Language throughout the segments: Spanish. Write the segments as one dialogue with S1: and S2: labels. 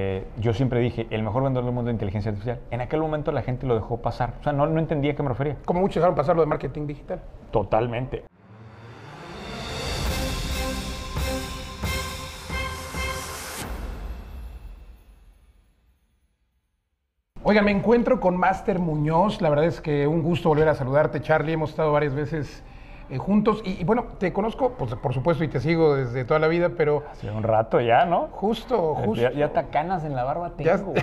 S1: Eh, yo siempre dije, el mejor vendedor del mundo de inteligencia artificial. En aquel momento la gente lo dejó pasar. O sea, no, no entendía a qué me refería.
S2: Como muchos dejaron pasar lo de marketing digital.
S1: Totalmente.
S2: Oigan, me encuentro con Master Muñoz. La verdad es que un gusto volver a saludarte, Charlie. Hemos estado varias veces eh, juntos. Y, y bueno, te conozco, pues, por supuesto, y te sigo desde toda la vida, pero
S1: Hace un rato ya, ¿no?
S2: justo, justo.
S1: Ya, ya hasta canas en la barba tengo.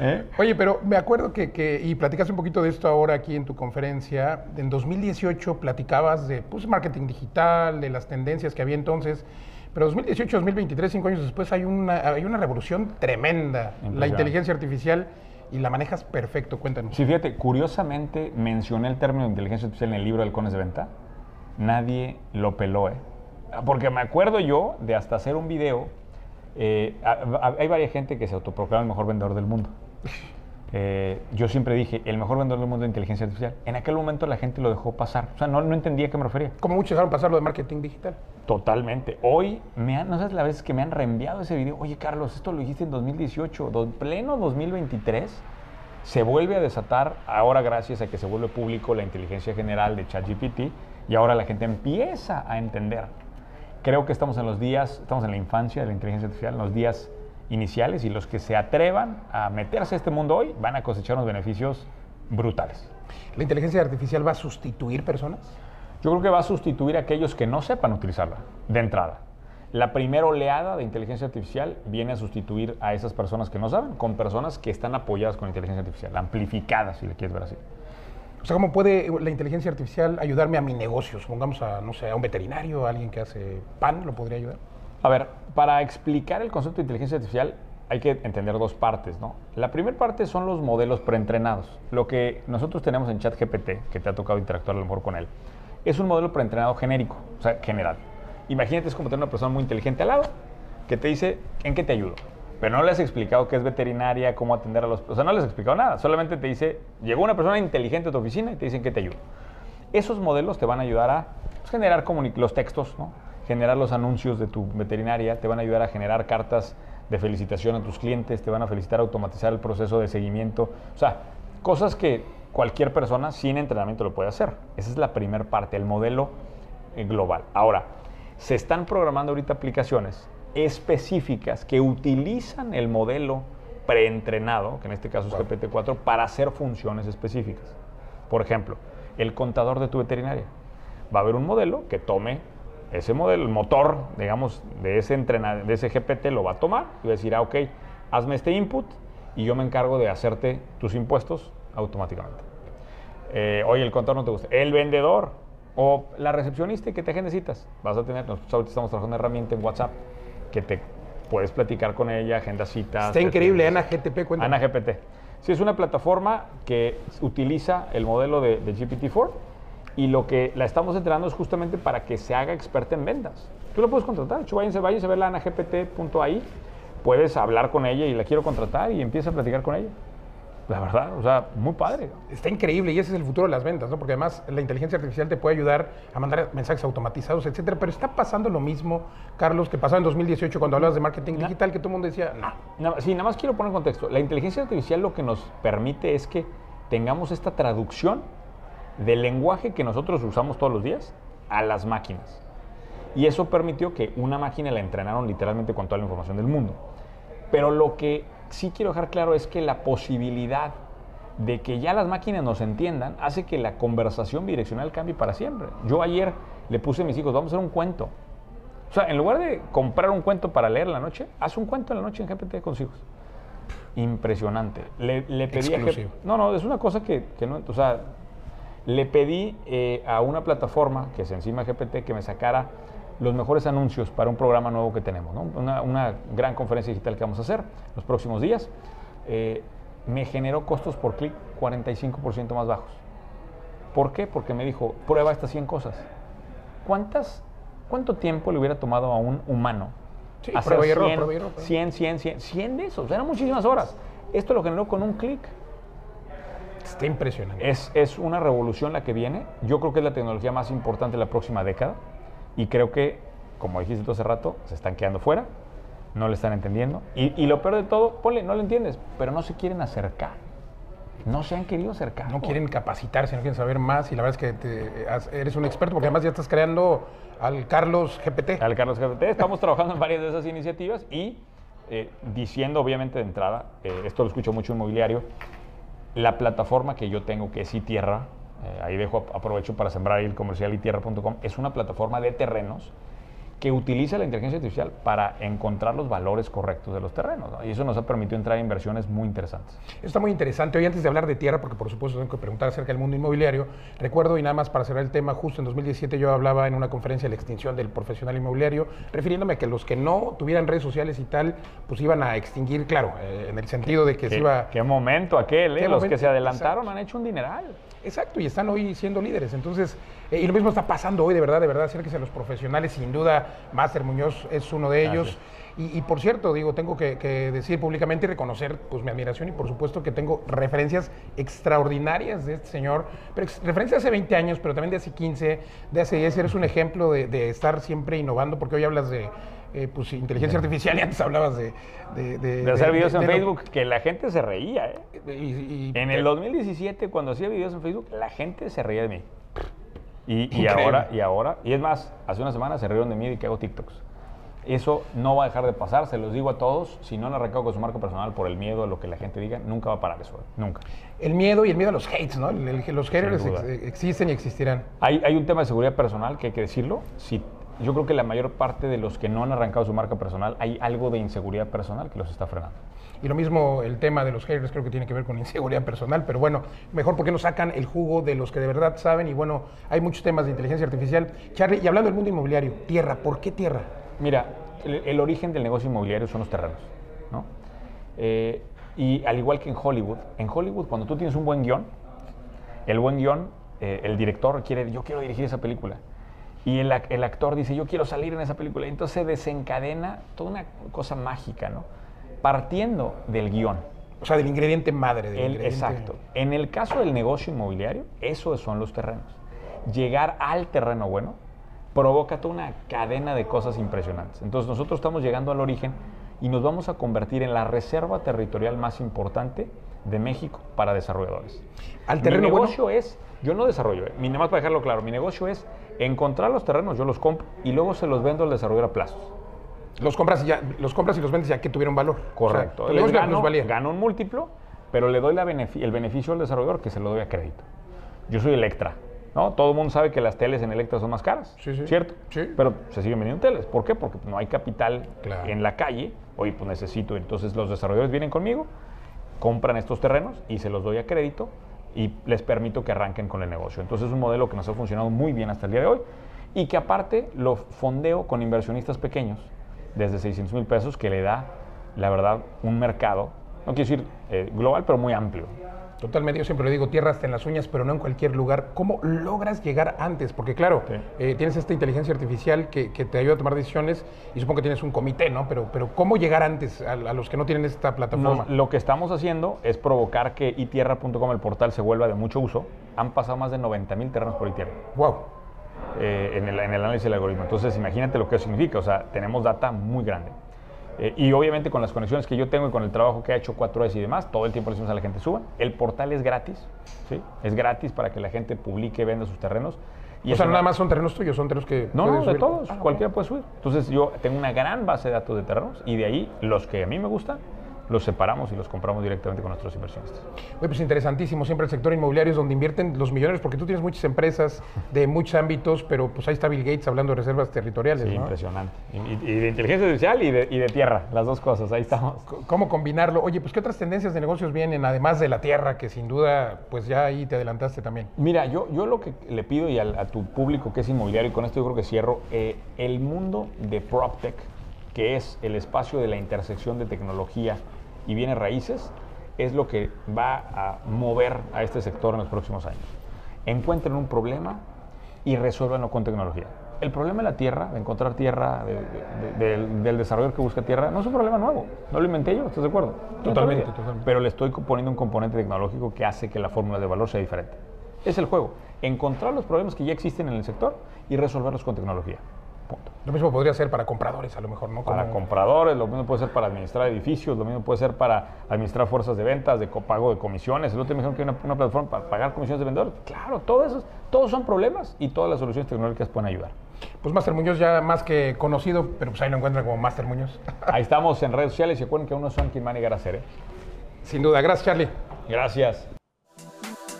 S1: ¿Eh?
S2: Oye, pero me acuerdo que, que- y platicaste un poquito de esto ahora aquí en tu conferencia, en 2018 platicabas de pues, marketing digital, de las tendencias que había entonces, pero 2018, 2023, cinco años después, hay una, hay una revolución tremenda, la inteligencia artificial, y la manejas perfecto, cuéntanos.
S1: Sí, fíjate, curiosamente mencioné el término de inteligencia artificial en el libro del Cones de Venta. Nadie lo peló, ¿eh? Porque me acuerdo yo de hasta hacer un video. eh, a- a- hay varias gente que se autoproclama el mejor vendedor del mundo. Eh, yo siempre dije, el mejor vendedor del mundo de inteligencia artificial. En aquel momento la gente lo dejó pasar. O sea, no, no entendía a qué me refería.
S2: Como muchos dejaron pasar lo de marketing digital.
S1: Totalmente. Hoy, me han, no sabes la vez que me han reenviado ese video. Oye, Carlos, esto lo dijiste en 2018, do- pleno 2023. Se vuelve a desatar ahora gracias a que se vuelve público la inteligencia general de ChatGPT y ahora la gente empieza a entender. Creo que estamos en los días, estamos en la infancia de la inteligencia artificial, en los días iniciales y los que se atrevan a meterse a este mundo hoy van a cosechar unos beneficios brutales.
S2: ¿La inteligencia artificial va a sustituir personas?
S1: Yo creo que va a sustituir a aquellos que no sepan utilizarla de entrada. La primera oleada de inteligencia artificial viene a sustituir a esas personas que no saben, con personas que están apoyadas con inteligencia artificial, amplificadas, si le quieres ver así.
S2: O sea, ¿cómo puede la inteligencia artificial ayudarme a mi negocio? Supongamos a, no sé, a un veterinario, a alguien que hace pan, ¿lo podría ayudar?
S1: A ver, para explicar el concepto de inteligencia artificial hay que entender dos partes, ¿no? La primera parte son los modelos preentrenados. Lo que nosotros tenemos en ChatGPT, que te ha tocado interactuar a lo mejor con él, es un modelo preentrenado genérico, o sea, general. Imagínate, es como tener una persona muy inteligente al lado que te dice, ¿en qué te ayudo? Pero no le has explicado qué es veterinaria, cómo atender a los... O sea, no les has explicado nada. Solamente te dice, llegó una persona inteligente a tu oficina y te dicen, ¿qué te ayudo? Esos modelos te van a ayudar a pues, generar los textos, ¿no? generar los anuncios de tu veterinaria, te van a ayudar a generar cartas de felicitación a tus clientes, te van a felicitar, automatizar el proceso de seguimiento. O sea, cosas que cualquier persona sin entrenamiento lo puede hacer. Esa es la primera parte, el modelo eh, global. Ahora, se están programando ahorita aplicaciones específicas que utilizan el modelo preentrenado, que en este caso es
S2: Wow.
S1: GPT-4, para hacer funciones específicas. Por ejemplo, el contador de tu veterinaria. Va a haber un modelo que tome ese modelo, el motor, digamos, de ese, de ese GPT lo va a tomar y va a decir, ah, ok, hazme este input y yo me encargo de hacerte tus impuestos automáticamente. Eh, oye, el contador no te gusta. El vendedor o la recepcionista que te agende citas. Vas a tener, nosotros ahorita estamos trabajando en una herramienta en WhatsApp que te puedes platicar con ella, agenda citas.
S2: Está increíble, Ana GTP, cuéntame.
S1: Ana GPT. Sí, es una plataforma que utiliza el modelo de, de GPT-4 y lo que la estamos entrenando es justamente para que se haga experta en ventas. Tú la puedes contratar, de hecho, váyanse, váyanse a ver la anagpt.ai, puedes hablar con ella y la quiero contratar y empieza a platicar con ella. La verdad, o sea, muy padre.
S2: Está increíble y ese es el futuro de las ventas, ¿no? Porque además la inteligencia artificial te puede ayudar a mandar mensajes automatizados, etcétera. Pero está pasando lo mismo, Carlos, que pasaba en 2018 cuando hablabas de marketing
S1: Ya.
S2: digital, que todo el mundo decía, no.
S1: Sí, nada más quiero poner en contexto. La inteligencia artificial lo que nos permite es que tengamos esta traducción del lenguaje que nosotros usamos todos los días a las máquinas. Y eso permitió que una máquina la entrenaron literalmente con toda la información del mundo. Pero lo que sí quiero dejar claro es que la posibilidad de que ya las máquinas nos entiendan hace que la conversación bidireccional cambie para siempre. Yo ayer le puse a mis hijos, vamos a hacer un cuento. O sea, en lugar de comprar un cuento para leer en la noche, haz un cuento en la noche en GPT con hijos. Impresionante. Le, le pedí a No, no, es una cosa que, que no... O sea, le pedí eh, a una plataforma que es encima GPT que me sacara los mejores anuncios para un programa nuevo que tenemos, ¿no? una, una gran conferencia digital que vamos a hacer los próximos días. Eh, me generó costos por clic 45% más bajos. ¿Por qué? Porque me dijo, prueba estas 100 cosas. ¿Cuántas, ¿Cuánto tiempo le hubiera tomado a un humano
S2: Sí,
S1: hacer
S2: prueba y error,
S1: 100,
S2: prueba y error, prueba.
S1: 100, 100, 100, 100 de esos? Eran muchísimas horas. Esto lo generó con un clic.
S2: Está impresionante.
S1: Es, es una revolución la que viene. Yo creo que es la tecnología más importante de la próxima década. Y creo que, como dijiste tú hace rato, se están quedando fuera. no le están entendiendo. Y, y lo peor de todo, ponle, no lo entiendes, pero no se quieren acercar. No se han querido acercar.
S2: No quieren capacitarse, no quieren saber más y la verdad es que te- eres un experto porque además ya estás creando al Carlos GPT.
S1: Al Carlos GPT. Estamos trabajando en varias de esas iniciativas y eh, diciendo, obviamente, de entrada, eh, esto lo escucho mucho en mobiliario, la plataforma que yo tengo, que es iTierra, eh, ahí dejo, aprovecho para sembrar ahí el comercial itierra.com, es una plataforma de terrenos que utiliza la inteligencia artificial para encontrar los valores correctos de los terrenos. ¿no? Y eso nos ha permitido entrar en inversiones muy interesantes.
S2: Está muy interesante. Hoy antes de hablar de tierra, porque por supuesto tengo que preguntar acerca del mundo inmobiliario, recuerdo y nada más para cerrar el tema, justo en 2017 yo hablaba en una conferencia de la extinción del profesional inmobiliario, refiriéndome a que los que no tuvieran redes sociales y tal, pues iban a extinguir, claro, eh, en el sentido de que se
S1: ¿Qué,
S2: iba...
S1: qué momento aquel, ¿eh?
S2: ¿Qué
S1: Los
S2: momento?
S1: que se adelantaron
S2: Exacto.
S1: han hecho un dineral.
S2: Exacto, y están hoy siendo líderes. Entonces, eh, y lo mismo está pasando hoy, de verdad, de verdad, acérquese a los profesionales, sin duda, Máster Muñoz es uno de ellos. Y, y por cierto, digo, tengo que, que decir públicamente y reconocer pues, mi admiración y por supuesto que tengo referencias extraordinarias de este señor, pero referencias de hace 20 años, pero también de hace 15, de hace 10, eres un ejemplo de, de estar siempre innovando, porque hoy hablas de eh, pues, inteligencia artificial y antes hablabas de... De,
S1: De hacer videos en
S2: lo-
S1: Facebook, que la gente se reía, ¿eh?
S2: y- y-
S1: En el 2017, cuando hacía videos en Facebook, la gente se reía de mí. Y, y ahora, y ahora, y es más, hace una semana se rieron de mí de que hago TikToks. Eso no va a dejar de pasar, se los digo a todos. Si no han arrancado con su marca personal por el miedo a lo que la gente diga, nunca va a parar eso, nunca.
S2: El miedo y el miedo a los hates, ¿no? El- el- los haters ex- existen y existirán.
S1: Hay, hay un tema de seguridad personal que hay que decirlo. Si, yo creo que la mayor parte de los que no han arrancado su marca personal, hay algo de inseguridad personal que los está frenando.
S2: Y lo mismo el tema de los haters creo que tiene que ver con inseguridad personal, pero bueno, mejor porque no sacan el jugo de los que de verdad saben y bueno, hay muchos temas de inteligencia artificial. Charlie, y hablando del mundo inmobiliario, tierra, ¿por qué tierra?
S1: Mira, el, el origen del negocio inmobiliario son los terrenos, ¿no? Eh, y al igual que en Hollywood, en Hollywood cuando tú tienes un buen guion, el buen guion, eh, el director quiere, yo quiero dirigir esa película. Y el, ac- el actor dice, yo quiero salir en esa película. Y entonces se desencadena toda una cosa mágica, ¿no? Partiendo del guion.
S2: O sea, del ingrediente madre. Del
S1: El-
S2: ingrediente-
S1: exacto. En el caso del negocio inmobiliario, eso son los terrenos. Llegar al terreno bueno provoca toda una cadena de cosas impresionantes. Entonces nosotros estamos llegando al origen y nos vamos a convertir en la reserva territorial más importante de México para desarrolladores.
S2: Al terreno
S1: mi
S2: bueno.
S1: negocio es, yo no desarrollo, eh, mi, nada más para dejarlo claro, mi negocio es encontrar los terrenos, yo los compro y luego se los vendo al desarrollador a plazos.
S2: Los compras y ya, los compras y los vendes ya que tuvieron valor.
S1: Correcto.
S2: O sea,
S1: gano, gano un múltiplo, pero le doy la el beneficio al desarrollador que se lo doy a crédito. Yo soy Electra. ¿no? Todo el mundo sabe que las teles en Electra son más caras,
S2: Sí, sí.
S1: ¿cierto?
S2: Sí.
S1: Pero se siguen vendiendo teles. ¿Por qué? Porque no hay capital
S2: Claro.
S1: en la calle. Oye, pues necesito. Entonces los desarrolladores vienen conmigo, compran estos terrenos y se los doy a crédito y les permito que arranquen con el negocio. Entonces es un modelo que nos ha funcionado muy bien hasta el día de hoy y que aparte lo fondeo con inversionistas pequeños desde 600 mil pesos que le da, la verdad, un mercado, no quiero decir eh, global, pero muy amplio.
S2: Totalmente, yo siempre le digo, tierra hasta en las uñas, pero no en cualquier lugar. ¿Cómo logras llegar antes? Porque claro,
S1: Sí.
S2: eh, tienes esta inteligencia artificial que, que te ayuda a tomar decisiones y supongo que tienes un comité, ¿no? Pero, pero ¿cómo llegar antes a, a los que no tienen esta plataforma?
S1: Nos- lo que estamos haciendo es provocar que itierra.com, el portal, se vuelva de mucho uso. Han pasado más de 90 mil terrenos por itierra.
S2: Wow.
S1: eh, en, el, en el análisis del algoritmo. Entonces, imagínate lo que eso significa. O sea, tenemos data muy grande. Eh, y obviamente con las conexiones que yo tengo y con el trabajo que ha hecho 4S y demás, todo el tiempo le decimos a la gente, suban. El portal es gratis, ¿sí? Es gratis para que la gente publique, venda sus terrenos. Y
S2: o sea, no nada más son terrenos tuyos, son terrenos que
S1: No, no, de
S2: subir.
S1: todos.
S2: Ah,
S1: cualquiera puede subir. Entonces, yo tengo una gran base de datos de terrenos y de ahí los que a mí me gustan, los separamos y los compramos directamente con nuestros inversionistas.
S2: Oye, pues interesantísimo. Siempre el sector inmobiliario es donde invierten los millonarios, porque tú tienes muchas empresas de muchos ámbitos, pero pues ahí está Bill Gates hablando de reservas territoriales,
S1: Sí,
S2: ¿no?
S1: impresionante. Y, de inteligencia artificial y de, y de tierra, las dos cosas, ahí estamos.
S2: ¿Cómo combinarlo? Oye, pues ¿qué otras tendencias de negocios vienen, además de la tierra, que sin duda, pues ya ahí te adelantaste también?
S1: Mira, yo, yo lo que le pido y a, tu público que es inmobiliario, y con esto yo creo que cierro, eh, el mundo de PropTech, que es el espacio de la intersección de tecnología y bienes raíces, es lo que va a mover a este sector en los próximos años. Encuentren un problema y resuélvanlo con tecnología. El problema de la tierra, de encontrar tierra, de- de- de- del, desarrollador que busca tierra, no es un problema nuevo. No lo inventé yo, ¿estás de acuerdo?
S2: Totalmente, totalmente.
S1: Pero le estoy poniendo un componente tecnológico que hace que la fórmula de valor sea diferente. Es el juego. Encontrar los problemas que ya existen en el sector y resolverlos con tecnología. Punto.
S2: Lo mismo podría ser para compradores, a lo mejor, ¿no?
S1: Para compradores, lo mismo puede ser para administrar edificios, lo mismo puede ser para administrar fuerzas de ventas, de co- pago de comisiones. El otro me dijeron que hay una, una plataforma para pagar comisiones de vendedores. Claro, todo eso, todos son problemas y todas las soluciones tecnológicas pueden ayudar.
S2: Pues Master Muñoz ya más que conocido, pero pues ahí lo encuentran como Master Muñoz.
S1: Ahí estamos en redes sociales y acuerden que uno son quien van a llegar a ser. ¿eh?
S2: Sin duda. Gracias, Charlie.
S1: Gracias.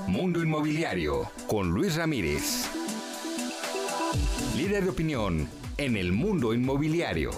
S3: Mundo Inmobiliario con Luis Ramírez. Líder de opinión en el mundo inmobiliario.